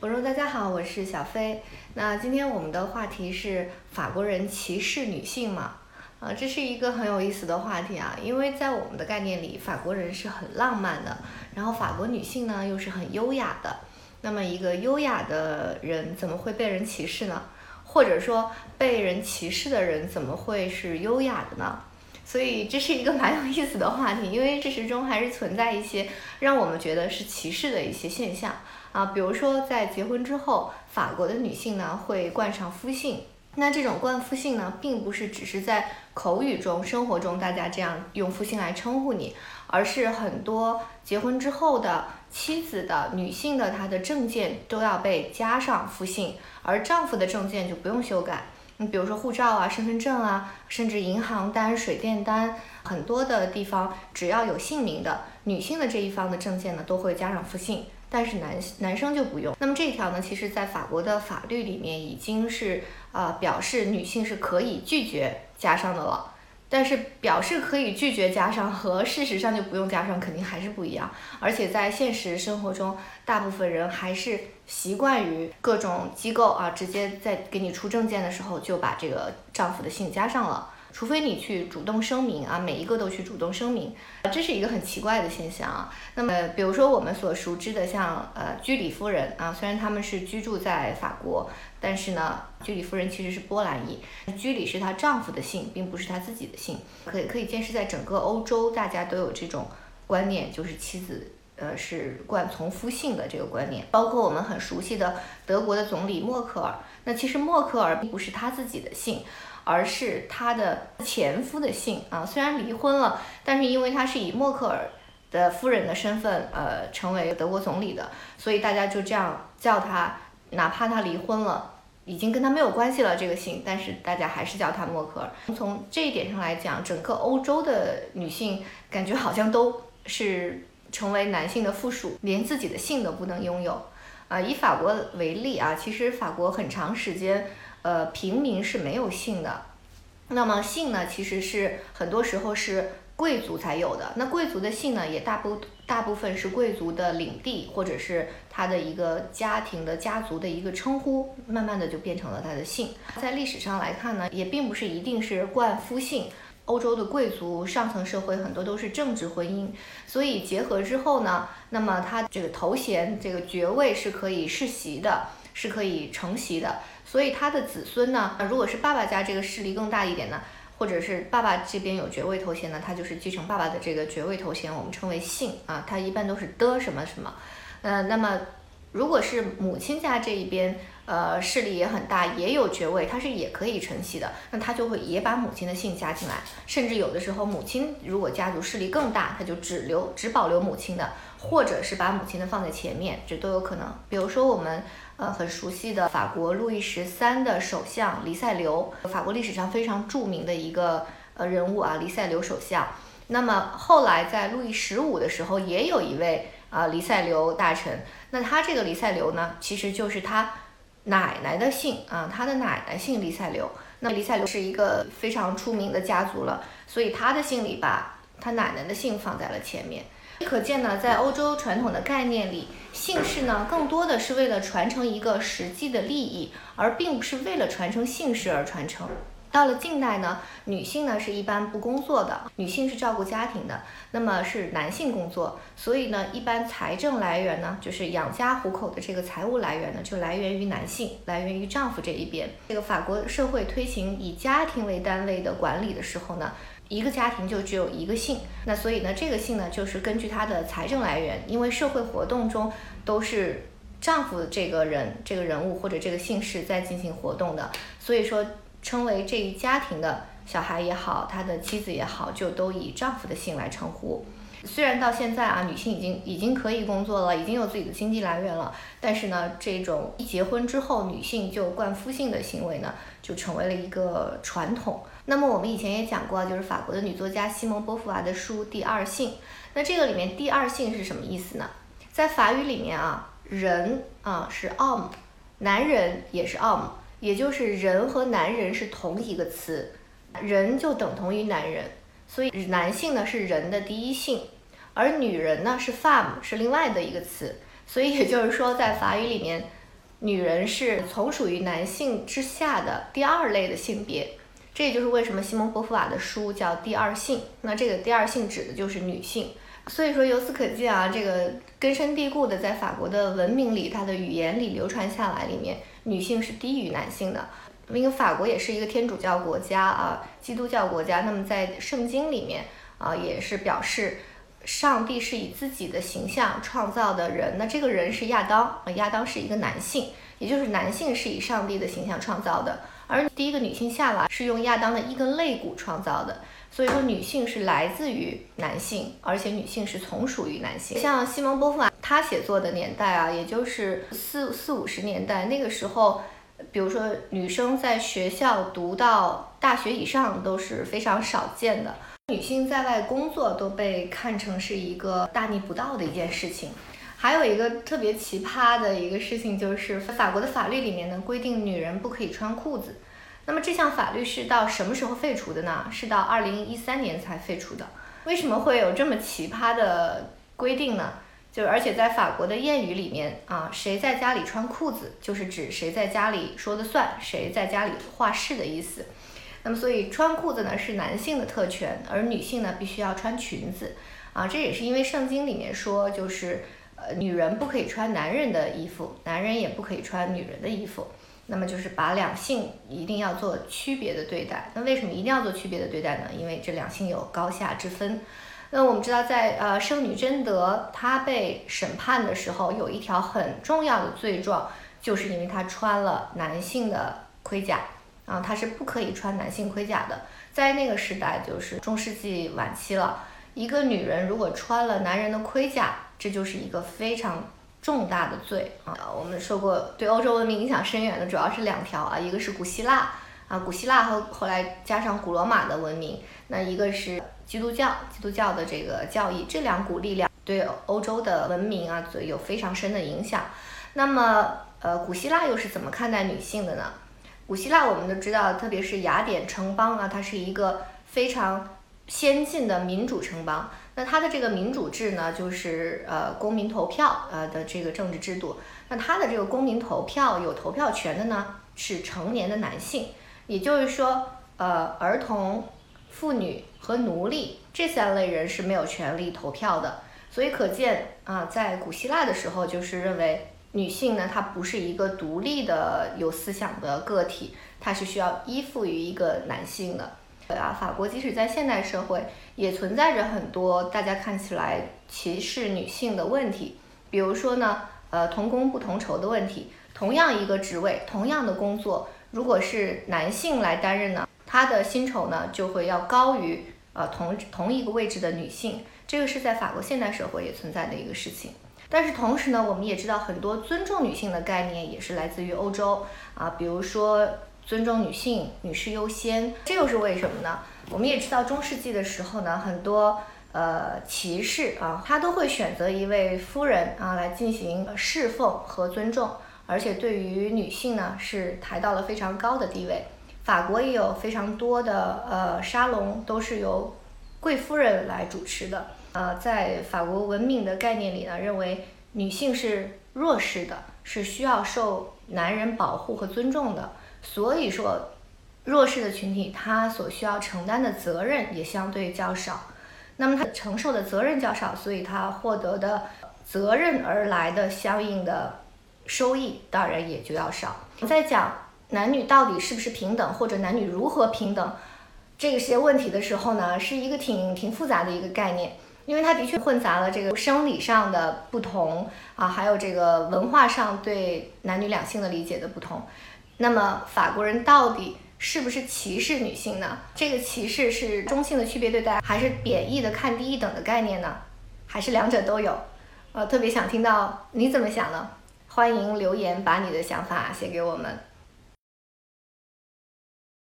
观众大家好，我是小飞。那今天我们的话题是法国人歧视女性吗？啊，这是一个很有意思的话题啊，因为在我们的概念里，法国人是很浪漫的，然后法国女性呢又是很优雅的。那么一个优雅的人怎么会被人歧视呢？或者说被人歧视的人怎么会是优雅的呢？所以这是一个蛮有意思的话题，因为事实中还是存在一些让我们觉得是歧视的一些现象啊，比如说在结婚之后，法国的女性呢会冠上夫姓，那这种冠夫姓呢，并不是只是在口语中、生活中大家这样用夫姓来称呼你，而是很多结婚之后的妻子的女性的她的证件都要被加上夫姓，而丈夫的证件就不用修改。你比如说护照啊、身份证啊，甚至银行单、水电单，很多的地方只要有姓名的女性的这一方的证件呢，都会加上复姓，但是男男生就不用。那么这一条呢，其实在法国的法律里面已经是呃表示女性是可以拒绝加上的了。但是表示可以拒绝加上和事实上就不用加上肯定还是不一样，而且在现实生活中，大部分人还是习惯于各种机构啊，直接在给你出证件的时候就把这个丈夫的姓加上了。除非你去主动声明啊，每一个都去主动声明，这是一个很奇怪的现象啊。那么，比如说我们所熟知的像呃居里夫人啊，虽然他们是居住在法国，但是呢，居里夫人其实是波兰裔，居里是她丈夫的姓，并不是她自己的姓。可以可以见识在整个欧洲，大家都有这种观念，就是妻子呃是冠从夫姓的这个观念。包括我们很熟悉的德国的总理默克尔，那其实默克尔并不是他自己的姓。而是她的前夫的姓啊，虽然离婚了，但是因为他是以默克尔的夫人的身份，呃，成为德国总理的，所以大家就这样叫他，哪怕他离婚了，已经跟他没有关系了这个姓，但是大家还是叫他默克尔。从这一点上来讲，整个欧洲的女性感觉好像都是成为男性的附属，连自己的姓都不能拥有。啊，以法国为例啊，其实法国很长时间。呃，平民是没有姓的，那么姓呢，其实是很多时候是贵族才有的。那贵族的姓呢，也大部大部分是贵族的领地或者是他的一个家庭的家族的一个称呼，慢慢的就变成了他的姓。在历史上来看呢，也并不是一定是冠夫姓。欧洲的贵族上层社会很多都是政治婚姻，所以结合之后呢，那么他这个头衔这个爵位是可以世袭的，是可以承袭的。所以他的子孙呢，如果是爸爸家这个势力更大一点呢，或者是爸爸这边有爵位头衔呢，他就是继承爸爸的这个爵位头衔，我们称为姓啊，他一般都是的什么什么。呃，那么如果是母亲家这一边，呃，势力也很大，也有爵位，他是也可以承袭的，那他就会也把母亲的姓加进来，甚至有的时候母亲如果家族势力更大，他就只留只保留母亲的，或者是把母亲的放在前面，这都有可能。比如说我们。呃，很熟悉的法国路易十三的首相黎塞留，法国历史上非常著名的一个呃人物啊，黎塞留首相。那么后来在路易十五的时候，也有一位啊黎塞留大臣。那他这个黎塞留呢，其实就是他奶奶的姓啊，他的奶奶姓黎塞留。那黎塞留是一个非常出名的家族了，所以他的姓里把他奶奶的姓放在了前面。可见呢，在欧洲传统的概念里，姓氏呢更多的是为了传承一个实际的利益，而并不是为了传承姓氏而传承。到了近代呢，女性呢是一般不工作的，女性是照顾家庭的，那么是男性工作，所以呢，一般财政来源呢，就是养家糊口的这个财务来源呢，就来源于男性，来源于丈夫这一边。这个法国社会推行以家庭为单位的管理的时候呢。一个家庭就只有一个姓，那所以呢，这个姓呢就是根据他的财政来源，因为社会活动中都是丈夫这个人、这个人物或者这个姓氏在进行活动的，所以说称为这一家庭的小孩也好，他的妻子也好，就都以丈夫的姓来称呼。虽然到现在啊，女性已经已经可以工作了，已经有自己的经济来源了，但是呢，这种一结婚之后女性就冠夫姓的行为呢，就成为了一个传统。那么我们以前也讲过，就是法国的女作家西蒙波伏娃的书《第二性》。那这个里面“第二性”是什么意思呢？在法语里面啊，人啊是 om，男人也是 om，也就是人和男人是同一个词，人就等同于男人。所以男性呢是人的第一性，而女人呢是 femme，是另外的一个词。所以也就是说，在法语里面，女人是从属于男性之下的第二类的性别。这也就是为什么西蒙·波伏娃的书叫《第二性》。那这个第二性指的就是女性。所以说，由此可见啊，这个根深蒂固的在法国的文明里、它的语言里流传下来，里面女性是低于男性的。因为法国也是一个天主教国家啊，基督教国家。那么在圣经里面啊，也是表示上帝是以自己的形象创造的人。那这个人是亚当啊，亚当是一个男性，也就是男性是以上帝的形象创造的。而第一个女性夏娃是用亚当的一根肋骨创造的。所以说，女性是来自于男性，而且女性是从属于男性。像西蒙波伏娃，她写作的年代啊，也就是四四五十年代，那个时候，比如说女生在学校读到大学以上都是非常少见的，女性在外工作都被看成是一个大逆不道的一件事情。还有一个特别奇葩的一个事情，就是法国的法律里面呢规定女人不可以穿裤子。那么这项法律是到什么时候废除的呢？是到二零一三年才废除的。为什么会有这么奇葩的规定呢？就而且在法国的谚语里面啊，谁在家里穿裤子，就是指谁在家里说的算，谁在家里话事的意思。那么所以穿裤子呢是男性的特权，而女性呢必须要穿裙子啊。这也是因为圣经里面说，就是呃女人不可以穿男人的衣服，男人也不可以穿女人的衣服。那么就是把两性一定要做区别的对待。那为什么一定要做区别的对待呢？因为这两性有高下之分。那我们知道，在呃圣女贞德她被审判的时候，有一条很重要的罪状，就是因为她穿了男性的盔甲啊，她是不可以穿男性盔甲的。在那个时代，就是中世纪晚期了，一个女人如果穿了男人的盔甲，这就是一个非常。重大的罪啊！我们说过，对欧洲文明影响深远的主要是两条啊，一个是古希腊啊，古希腊和后来加上古罗马的文明，那一个是基督教，基督教的这个教义，这两股力量对欧洲的文明啊，有非常深的影响。那么，呃，古希腊又是怎么看待女性的呢？古希腊我们都知道，特别是雅典城邦啊，它是一个非常先进的民主城邦。那它的这个民主制呢，就是呃公民投票呃的这个政治制度。那它的这个公民投票有投票权的呢，是成年的男性，也就是说，呃儿童、妇女和奴隶这三类人是没有权利投票的。所以可见啊，在古希腊的时候，就是认为女性呢，她不是一个独立的有思想的个体，她是需要依附于一个男性的。啊，法国即使在现代社会，也存在着很多大家看起来歧视女性的问题。比如说呢，呃，同工不同酬的问题。同样一个职位，同样的工作，如果是男性来担任呢，他的薪酬呢就会要高于呃同同一个位置的女性。这个是在法国现代社会也存在的一个事情。但是同时呢，我们也知道很多尊重女性的概念也是来自于欧洲啊，比如说。尊重女性，女士优先，这又是为什么呢？我们也知道中世纪的时候呢，很多呃骑士啊，他都会选择一位夫人啊来进行侍奉和尊重，而且对于女性呢是抬到了非常高的地位。法国也有非常多的呃沙龙都是由贵夫人来主持的。呃，在法国文明的概念里呢，认为女性是弱势的，是需要受男人保护和尊重的。所以说，弱势的群体他所需要承担的责任也相对较少，那么他承受的责任较少，所以他获得的责任而来的相应的收益当然也就要少。我在讲男女到底是不是平等，或者男女如何平等这些问题的时候呢，是一个挺挺复杂的一个概念，因为它的确混杂了这个生理上的不同啊，还有这个文化上对男女两性的理解的不同。那么法国人到底是不是歧视女性呢？这个歧视是中性的区别对待，还是贬义的看低一等的概念呢？还是两者都有？呃，特别想听到你怎么想呢？欢迎留言把你的想法写给我们。